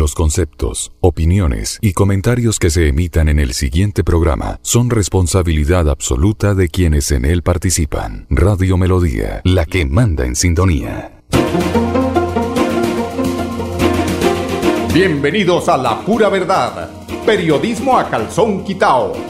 Los conceptos, opiniones y comentarios que se emitan en el siguiente programa son responsabilidad absoluta de quienes en él participan. Radio Melodía, la que manda en sintonía. Bienvenidos a La Pura Verdad, periodismo a calzón quitao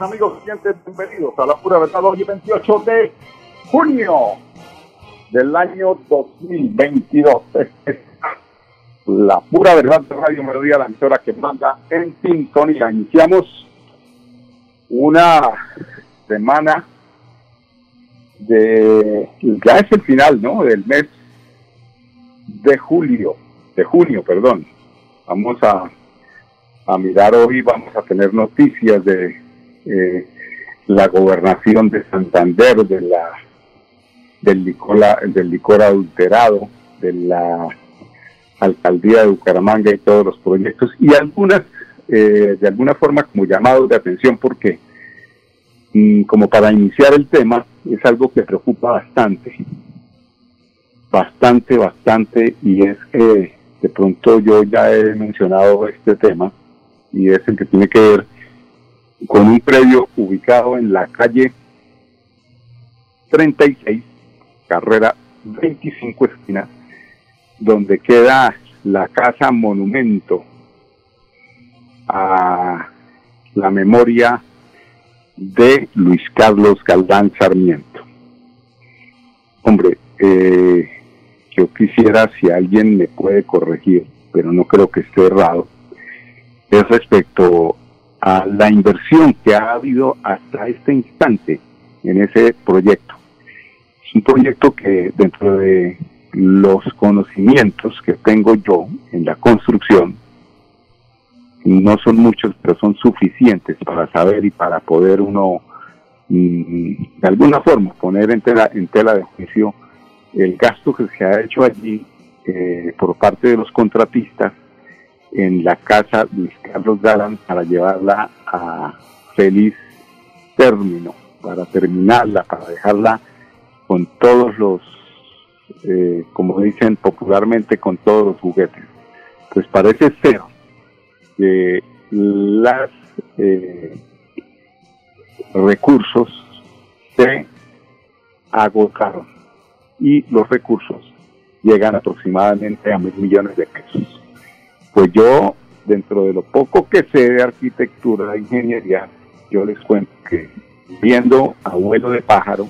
Amigos clientes, bienvenidos a la pura verdad hoy 28 de junio del año 2022. La pura verdad de Radio Melodía, la emisora que manda en sintonía. Iniciamos una semana de, ya es el final, ¿no? Del mes de julio, de junio, perdón. Vamos a, a mirar hoy, vamos a tener noticias de eh, la gobernación de Santander, de la del licor, del licor adulterado, de la alcaldía de Bucaramanga y todos los proyectos, y algunas, eh, de alguna forma, como llamados de atención, porque mm, como para iniciar el tema, es algo que preocupa bastante, bastante, bastante, y es que de pronto yo ya he mencionado este tema, y es el que tiene que ver con un predio ubicado en la calle 36, carrera 25 esquinas, donde queda la casa monumento a la memoria de Luis Carlos Galdán Sarmiento. Hombre, eh, yo quisiera si alguien me puede corregir, pero no creo que esté errado, es respecto a la inversión que ha habido hasta este instante en ese proyecto. Es un proyecto que dentro de los conocimientos que tengo yo en la construcción, no son muchos, pero son suficientes para saber y para poder uno, mm, de alguna forma, poner en tela, en tela de juicio el gasto que se ha hecho allí eh, por parte de los contratistas en la casa Luis Carlos Galán para llevarla a feliz término, para terminarla, para dejarla con todos los, eh, como dicen popularmente, con todos los juguetes. Pues parece ser que las, eh, recursos se agotaron y los recursos llegan aproximadamente a mil millones de pesos. Pues yo, dentro de lo poco que sé de arquitectura, de ingeniería, yo les cuento que viendo abuelo de pájaro,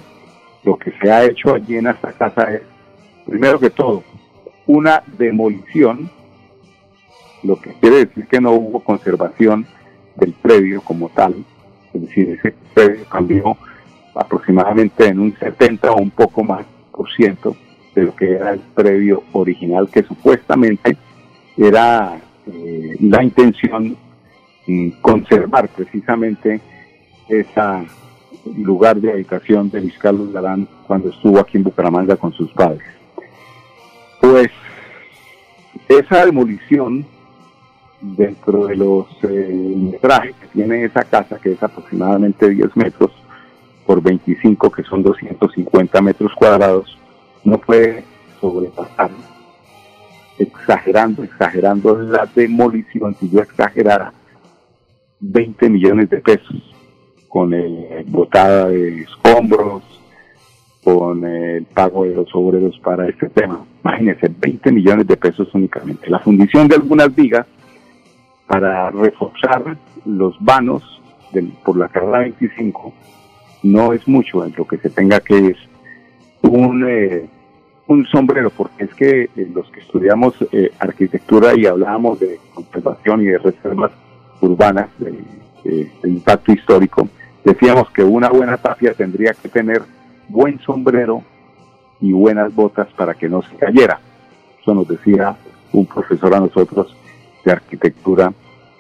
lo que se ha hecho allí en esta casa es, primero que todo, una demolición, lo que quiere decir que no hubo conservación del predio como tal, es decir, ese predio cambió aproximadamente en un 70 o un poco más por ciento de lo que era el predio original, que supuestamente era eh, la intención mm, conservar precisamente ese lugar de habitación de Luis Carlos Galán cuando estuvo aquí en Bucaramanga con sus padres. Pues esa demolición dentro de los eh, metrajes que tiene esa casa, que es aproximadamente 10 metros por 25, que son 250 metros cuadrados, no puede sobrepasar, exagerando, exagerando la demolición, si yo exagerara, 20 millones de pesos con el botada de escombros, con el pago de los obreros para este tema. Imagínense, 20 millones de pesos únicamente. La fundición de algunas vigas para reforzar los vanos por la carrera 25 no es mucho en lo que se tenga que es un, eh, un sombrero, porque es que eh, los que estudiamos eh, arquitectura y hablábamos de conservación y de reservas urbanas de, impacto histórico, decíamos que una buena tapia tendría que tener buen sombrero y buenas botas para que no se cayera. Eso nos decía un profesor a nosotros de arquitectura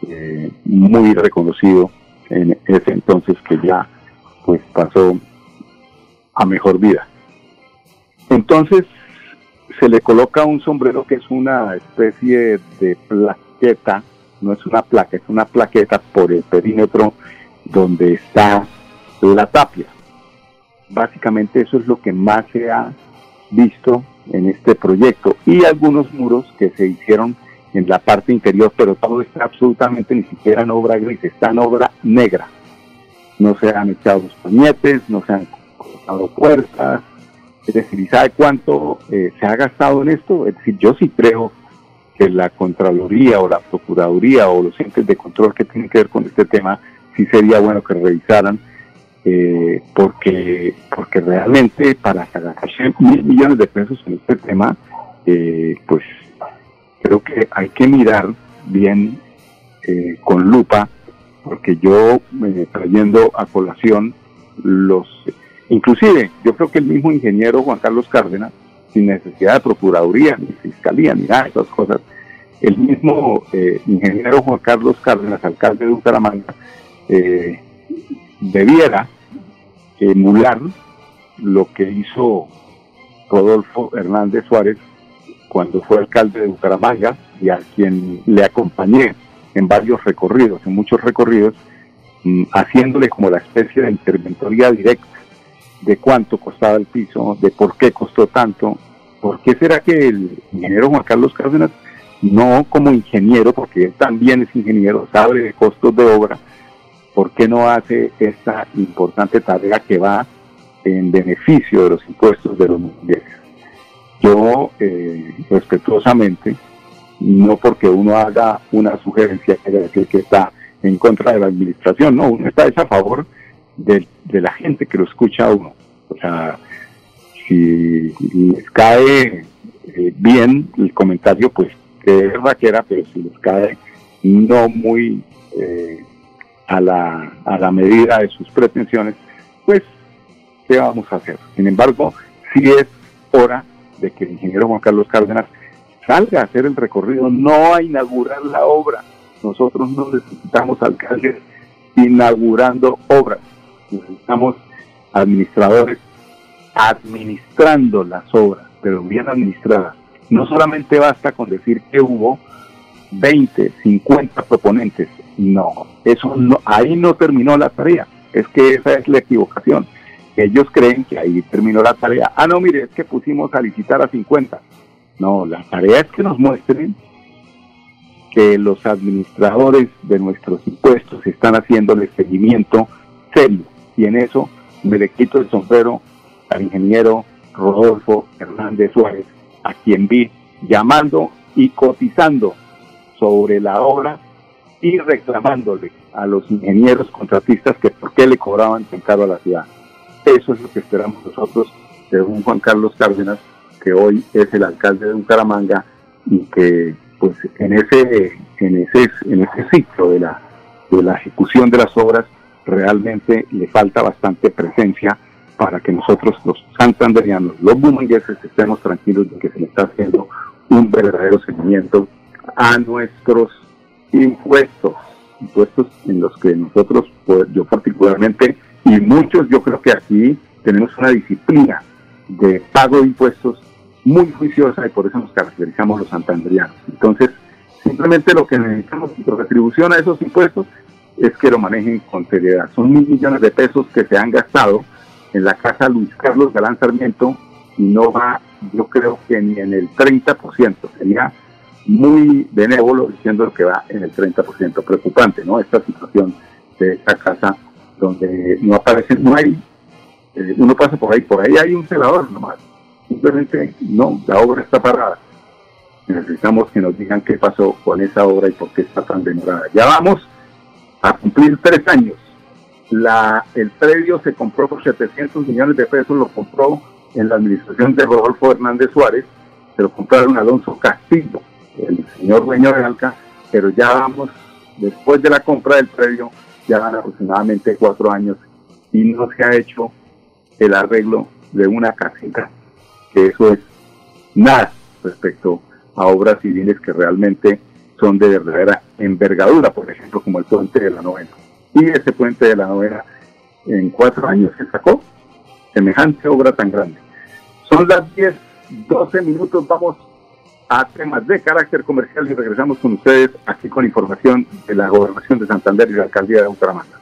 eh, muy reconocido en ese entonces que ya pues pasó a mejor vida. Entonces se le coloca un sombrero que es una especie de plaqueta, no es una placa, es una plaqueta por el perímetro donde está la tapia. Básicamente eso es lo que más se ha visto en este proyecto y algunos muros que se hicieron en la parte interior, pero todo está absolutamente ni siquiera en obra gris, está en obra negra. No se han echado los pañetes, no se han colocado puertas, es decir, ¿y sabe cuánto eh, se ha gastado en esto? Es decir, yo sí creo que la Contraloría o la Procuraduría o los entes de control que tienen que ver con este tema, sí sería bueno que revisaran, eh, porque, porque realmente para gastar mil millones de pesos en este tema, eh, pues creo que hay que mirar bien eh, con lupa, porque yo me trayendo a colación los, inclusive yo creo que el mismo ingeniero Juan Carlos Cárdenas, sin necesidad de procuraduría, ni fiscalía, ni nada de esas cosas, el mismo eh, ingeniero Juan Carlos Cárdenas, alcalde de Bucaramanga, eh, debiera emular lo que hizo Rodolfo Hernández Suárez cuando fue alcalde de Bucaramanga y a quien le acompañé en varios recorridos, en muchos recorridos, mm, haciéndole como la especie de interventoría directa de cuánto costaba el piso, de por qué costó tanto, por qué será que el ingeniero Juan Carlos Cárdenas, no como ingeniero, porque él también es ingeniero, sabe de costos de obra, por qué no hace esta importante tarea que va en beneficio de los impuestos de los mundiales yo eh, respetuosamente, no porque uno haga una sugerencia decir que está en contra de la administración, no, uno está a favor de, la gente que lo escucha a uno. O sea, si les cae eh, bien el comentario, pues que es pero si les cae no muy eh, a, la, a la medida de sus pretensiones, pues, ¿qué vamos a hacer? Sin embargo, si es hora de que el ingeniero Juan Carlos Cárdenas salga a hacer el recorrido, no a inaugurar la obra. Nosotros no necesitamos alcaldes inaugurando obras, necesitamos administradores administrando las obras, pero bien administradas. No solamente basta con decir que hubo 20, 50 proponentes, no, eso no, ahí no terminó la tarea, es que esa es la equivocación ellos creen que ahí terminó la tarea. Ah, no, mire, es que pusimos a licitar a 50. No, la tarea es que nos muestren que los administradores de nuestros impuestos están haciendo el seguimiento serio y en eso me le quito el sombrero al ingeniero Rodolfo Hernández Suárez, a quien vi llamando y cotizando sobre la obra y reclamándole a los ingenieros contratistas que por qué le cobraban tan caro a la ciudad. Eso es lo que esperamos nosotros de un Juan Carlos Cárdenas, que hoy es el alcalde de Bucaramanga y que pues en ese en ese en ese ciclo de la de la ejecución de las obras realmente le falta bastante presencia para que nosotros los santanderianos, los bumangueses, estemos tranquilos de que se le está haciendo un verdadero seguimiento a nuestros impuestos, impuestos en los que nosotros, pues, yo particularmente, y muchos, yo creo que aquí tenemos una disciplina de pago de impuestos muy juiciosa y por eso nos caracterizamos los santanderianos. Entonces, simplemente lo que necesitamos de retribución a esos impuestos es que lo manejen con seriedad. Son mil millones de pesos que se han gastado en la casa Luis Carlos Galán Sarmiento y no va, yo creo que ni en el 30%. Sería muy benévolo diciendo que va en el 30%. Preocupante, ¿no? Esta situación de esta casa donde no aparece, no hay, eh, uno pasa por ahí, por ahí hay un celador nomás. Simplemente no, la obra está parada. Necesitamos que nos digan qué pasó con esa obra y por qué está tan demorada. Ya vamos a cumplir tres años. La, el predio se compró por 700 millones de pesos, lo compró en la administración de Rodolfo Hernández Suárez, se lo compraron Alonso Castillo, el señor dueño de Alca, pero ya vamos, después de la compra del predio, ya van aproximadamente cuatro años y no se ha hecho el arreglo de una casita, que eso es nada respecto a obras civiles que realmente son de verdadera envergadura, por ejemplo, como el puente de la novena. Y ese puente de la novena en cuatro años se sacó semejante obra tan grande. Son las 10, 12 minutos, vamos a temas de carácter comercial y regresamos con ustedes aquí con información de la Gobernación de Santander y la Alcaldía de Bucaramanga.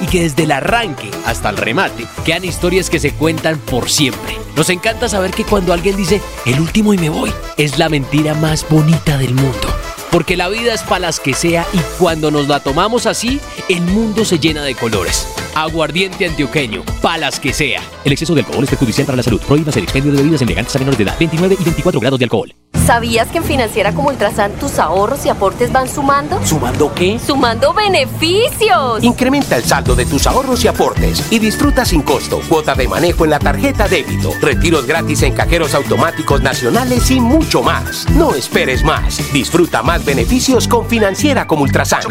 y que desde el arranque hasta el remate quedan historias que se cuentan por siempre. Nos encanta saber que cuando alguien dice el último y me voy, es la mentira más bonita del mundo. Porque la vida es para las que sea y cuando nos la tomamos así, el mundo se llena de colores. Aguardiente antioqueño, palas que sea. El exceso de alcohol es perjudicial para la salud. Prohíbas el expendio de bebidas elegantes a menores de edad. 29 y 24 grados de alcohol. ¿Sabías que en Financiera como Ultrasan tus ahorros y aportes van sumando? ¿Sumando qué? ¡Sumando beneficios! Incrementa el saldo de tus ahorros y aportes y disfruta sin costo cuota de manejo en la tarjeta débito, retiros gratis en cajeros automáticos nacionales y mucho más. No esperes más. Disfruta más beneficios con Financiera como Ultrasan.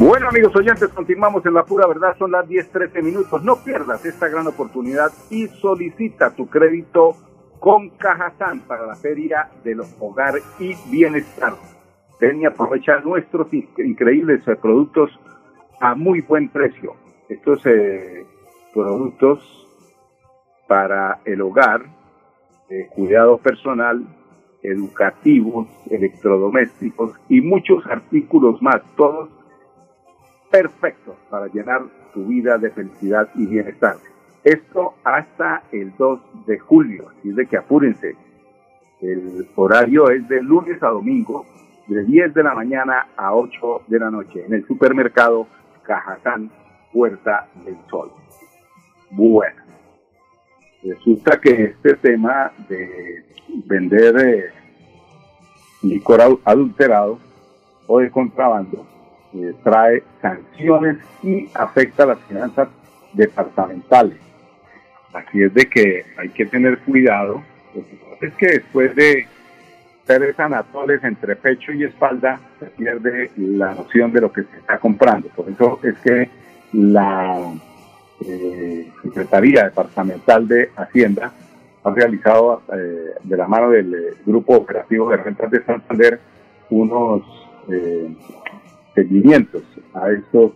Bueno, amigos oyentes, continuamos en la pura verdad. Son las 10:13 minutos. No pierdas esta gran oportunidad y solicita tu crédito con Cajazán para la Feria del Hogar y Bienestar. Ven y aprovecha nuestros increíbles eh, productos a muy buen precio. Estos eh, productos para el hogar, eh, cuidado personal, educativos, electrodomésticos y muchos artículos más, todos perfecto para llenar tu vida de felicidad y bienestar. Esto hasta el 2 de julio, así de que apúrense. El horario es de lunes a domingo, de 10 de la mañana a 8 de la noche, en el supermercado Cajatán, Puerta del Sol. Bueno, resulta que este tema de vender eh, licor adulterado o de contrabando eh, trae sanciones y afecta las finanzas departamentales. Así es de que hay que tener cuidado. es que después de tres anatoles entre pecho y espalda, se pierde la noción de lo que se está comprando. Por eso es que la eh, Secretaría Departamental de Hacienda ha realizado eh, de la mano del Grupo Operativo de Rentas de Santander unos seguimientos a estos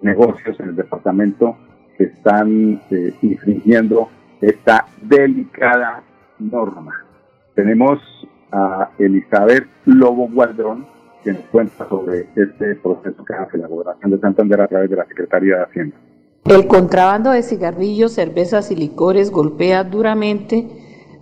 negocios en el departamento que están infringiendo esta delicada norma. Tenemos a Elizabeth Lobo Gualdrón, que nos cuenta sobre este proceso que hace la Gobernación de Santander a través de la Secretaría de Hacienda. El contrabando de cigarrillos, cervezas y licores golpea duramente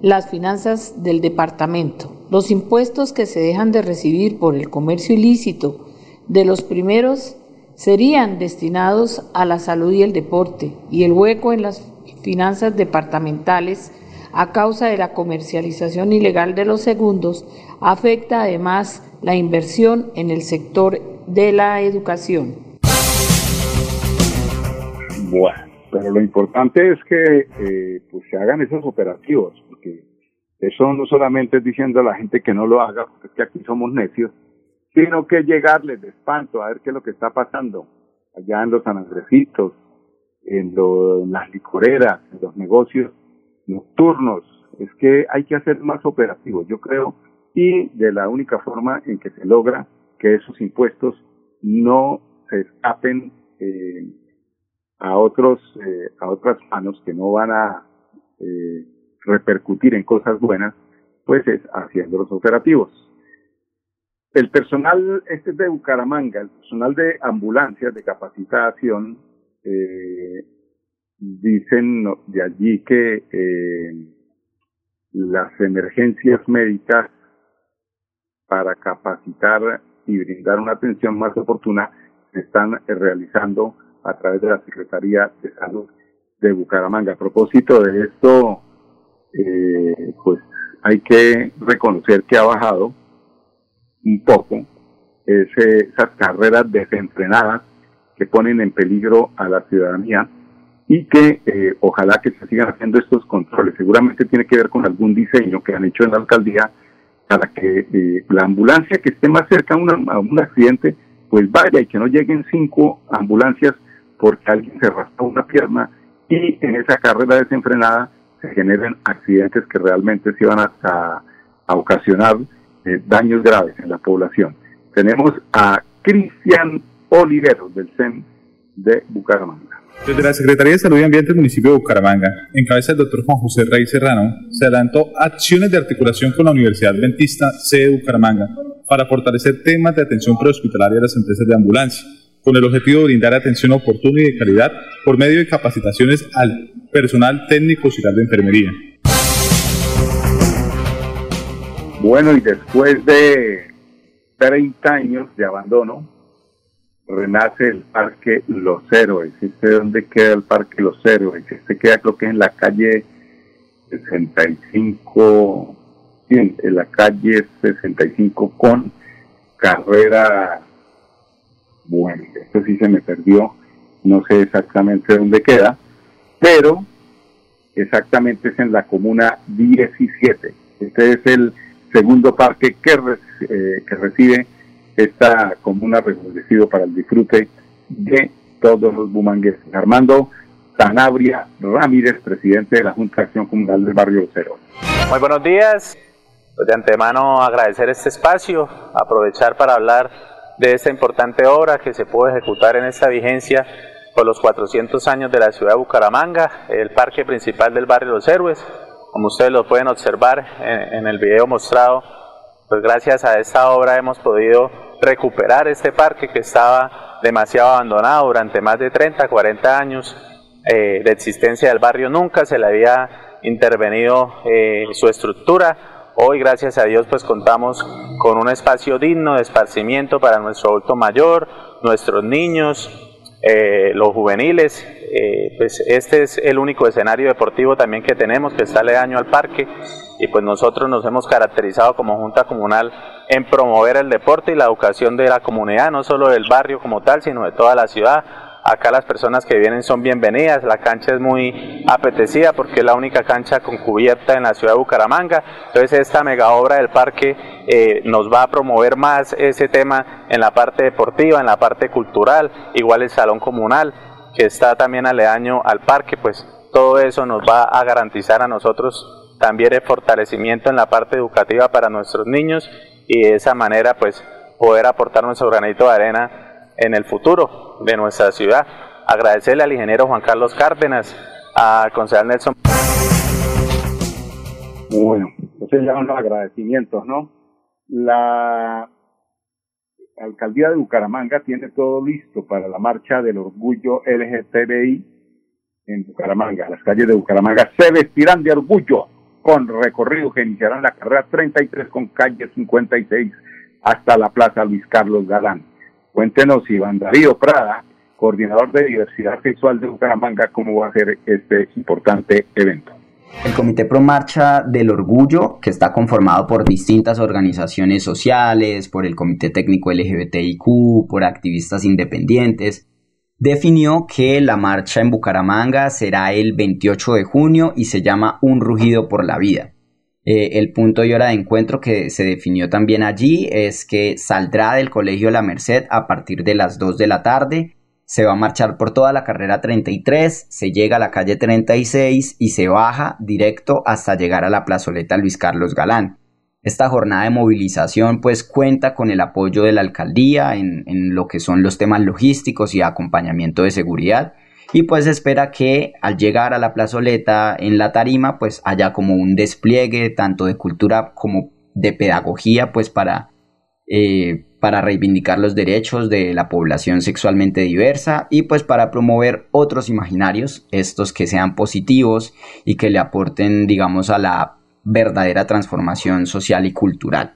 las finanzas del departamento. Los impuestos que se dejan de recibir por el comercio ilícito de los primeros serían destinados a la salud y el deporte y el hueco en las finanzas departamentales a causa de la comercialización ilegal de los segundos afecta además la inversión en el sector de la educación. Bueno, pero lo importante es que eh, pues se hagan esos operativos, porque eso no solamente es diciendo a la gente que no lo haga, porque es que aquí somos necios, sino que llegarles de espanto a ver qué es lo que está pasando allá en los San en, en las licoreras, en los negocios nocturnos. Es que hay que hacer más operativos, yo creo, y de la única forma en que se logra que esos impuestos no se escapen eh, a otros eh, a otras manos que no van a eh, repercutir en cosas buenas pues es haciendo los operativos el personal este es de Bucaramanga el personal de ambulancias de capacitación eh, dicen de allí que eh, las emergencias médicas para capacitar y brindar una atención más oportuna se están realizando a través de la Secretaría de Salud de Bucaramanga. A propósito de esto, eh, pues hay que reconocer que ha bajado un poco esas carreras desenfrenadas que ponen en peligro a la ciudadanía y que eh, ojalá que se sigan haciendo estos controles. Seguramente tiene que ver con algún diseño que han hecho en la alcaldía para que eh, la ambulancia que esté más cerca a, a un accidente, pues vaya y que no lleguen cinco ambulancias porque alguien se raspó una pierna y en esa carrera desenfrenada se generen accidentes que realmente se van a, ocasionar eh, daños graves en la población. Tenemos a Cristian Oliveros del CEN de Bucaramanga. Desde la Secretaría de Salud y Ambiente del municipio de Bucaramanga, en cabeza del doctor Juan José Rey Serrano, se adelantó acciones de articulación con la Universidad Adventista C de Bucaramanga para fortalecer temas de atención prehospitalaria a las empresas de ambulancia con el objetivo de brindar atención oportuna y de calidad por medio de capacitaciones al personal técnico auxiliar de enfermería. Bueno, y después de 30 años de abandono, renace el Parque Los Héroes. ¿Este dónde queda el Parque Los Héroes? Este queda creo que en la calle 65, en la calle 65 con carrera bueno, esto sí se me perdió, no sé exactamente dónde queda, pero exactamente es en la comuna 17. Este es el segundo parque que, eh, que recibe esta comuna reconocido para el disfrute de todos los bumangueses. Armando Sanabria Ramírez, presidente de la Junta de Acción Comunal del Barrio Cero. Muy buenos días. Pues de antemano agradecer este espacio, aprovechar para hablar de esta importante obra que se puede ejecutar en esta vigencia por los 400 años de la ciudad de Bucaramanga, el parque principal del barrio Los Héroes. Como ustedes lo pueden observar en, el video mostrado, pues gracias a esta obra hemos podido recuperar este parque que estaba demasiado abandonado durante más de 30, 40 años eh, de existencia del barrio. Nunca se le había intervenido eh, su estructura Hoy, gracias a Dios, pues contamos con un espacio digno de esparcimiento para nuestro adulto mayor, nuestros niños, eh, los juveniles. Eh, pues este es el único escenario deportivo también que tenemos, que está aledaño al parque. Y pues nosotros nos hemos caracterizado como Junta Comunal en promover el deporte y la educación de la comunidad, no solo del barrio como tal, sino de toda la ciudad Acá las personas que vienen son bienvenidas, la cancha es muy apetecida porque es la única cancha con cubierta en la ciudad de Bucaramanga. Entonces esta mega obra del parque eh, nos va a promover más ese tema en la parte deportiva, en la parte cultural, igual el salón comunal que está también aledaño al parque, pues todo eso nos va a garantizar a nosotros también el fortalecimiento en la parte educativa para nuestros niños y de esa manera pues poder aportar nuestro granito de arena en el futuro de nuestra ciudad. Agradecerle al ingeniero Juan Carlos Cárdenas, al concejal Nelson. Bueno, entonces ya los agradecimientos, ¿no? La alcaldía de Bucaramanga tiene todo listo para la marcha del orgullo LGTBI en Bucaramanga. Las calles de Bucaramanga se vestirán de orgullo con recorrido que iniciarán la carrera 33 con calle 56 hasta la Plaza Luis Carlos Galán. Cuéntenos, Iván Darío Prada, coordinador de diversidad sexual de Bucaramanga, cómo va a ser este importante evento. El Comité Pro Marcha del Orgullo, que está conformado por distintas organizaciones sociales, por el Comité Técnico LGBTIQ, por activistas independientes, definió que la marcha en Bucaramanga será el 28 de junio y se llama Un rugido por la vida. Eh, el punto y hora de encuentro que se definió también allí es que saldrá del Colegio La Merced a partir de las 2 de la tarde, se va a marchar por toda la carrera 33, se llega a la calle 36 y se baja directo hasta llegar a la plazoleta Luis Carlos Galán. Esta jornada de movilización pues cuenta con el apoyo de la alcaldía en, en lo que son los temas logísticos y acompañamiento de seguridad y pues espera que al llegar a la plazoleta en la tarima pues haya como un despliegue tanto de cultura como de pedagogía pues para, eh, para reivindicar los derechos de la población sexualmente diversa y pues para promover otros imaginarios, estos que sean positivos y que le aporten digamos a la verdadera transformación social y cultural.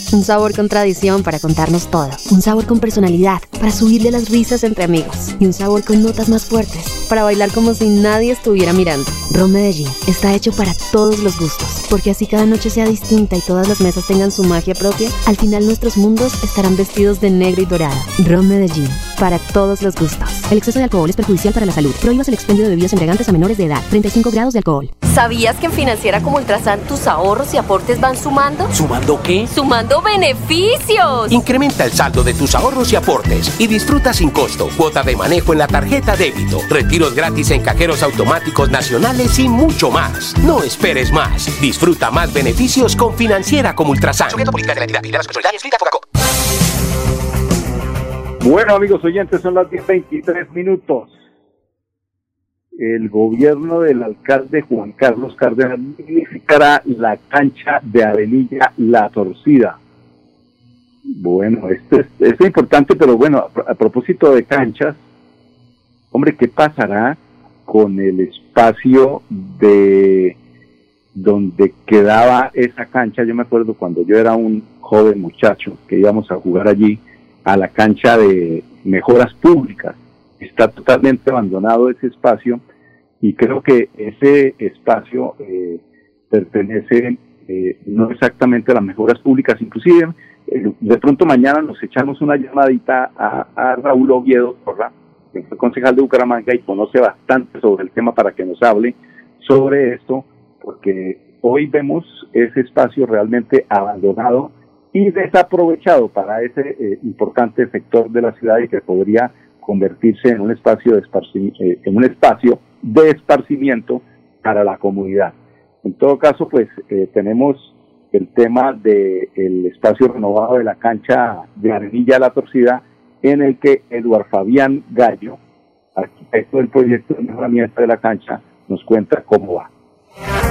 un sabor con tradición para contarnos todo, un sabor con personalidad para subirle las risas entre amigos y un sabor con notas más fuertes para bailar como si nadie estuviera mirando. Ron Medellín está hecho para todos los gustos, porque así cada noche sea distinta y todas las mesas tengan su magia propia, al final nuestros mundos estarán vestidos de negro y dorado. Ron Medellín, para todos los gustos. El exceso de alcohol es perjudicial para la salud. Prohíbas el expendio de bebidas embriagantes a menores de edad. 35 grados de alcohol. ¿Sabías que en Financiera como Ultrasan tus ahorros y aportes van sumando? ¿Sumando qué? ¡Sumando beneficios! Incrementa el saldo de tus ahorros y aportes y disfruta sin costo cuota de manejo en la tarjeta débito, retiros gratis en cajeros automáticos nacionales y mucho más. No esperes más. Disfruta más beneficios con Financiera como Ultrasan. Bueno, amigos oyentes, son las 10.23 minutos el gobierno del alcalde Juan Carlos Cárdenas significará la cancha de Avenida La Torcida. Bueno, esto es, importante, pero bueno, a, propósito de canchas, hombre, ¿qué pasará con el espacio de donde quedaba esa cancha? Yo me acuerdo cuando yo era un joven muchacho que íbamos a jugar allí a la cancha de mejoras públicas. Está totalmente abandonado ese espacio y creo que ese espacio eh, pertenece eh, no exactamente a las mejoras públicas, inclusive eh, de pronto mañana nos echamos una llamadita a, Raúl Oviedo, que fue concejal de Bucaramanga y conoce bastante sobre el tema para que nos hable sobre esto, porque hoy vemos ese espacio realmente abandonado y desaprovechado para ese importante sector de la ciudad y que podría convertirse en un espacio de en un espacio de esparcimiento para la comunidad. En todo caso, pues eh, tenemos el tema del espacio renovado de la cancha de Arenilla La Torcida en el que Eduard Fabián Gallo, arquitecto del proyecto de mejoramiento de la cancha, nos cuenta cómo va.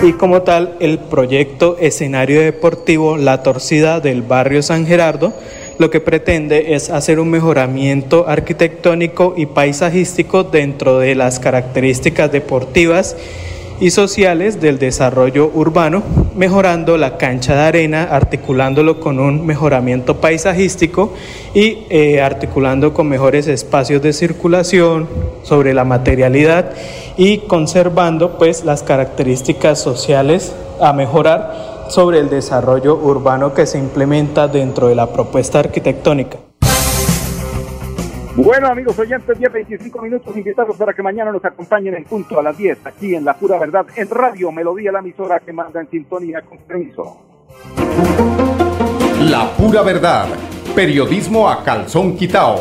Y como tal, el proyecto escenario deportivo La Torcida del barrio San Gerardo lo que pretende es hacer un mejoramiento arquitectónico y paisajístico dentro de las características deportivas y sociales del desarrollo urbano, mejorando la cancha de arena, articulándolo con un mejoramiento paisajístico y eh, articulando con mejores espacios de circulación sobre la materialidad y conservando pues las características sociales a mejorar sobre el desarrollo urbano que se implementa dentro de la propuesta arquitectónica. Bueno, amigos oyentes, 10, 25 minutos invitados para que mañana nos acompañen en punto a las 10, aquí en La Pura Verdad, en Radio Melodía, la emisora que manda en sintonía con permiso. La Pura Verdad, periodismo a calzón quitao,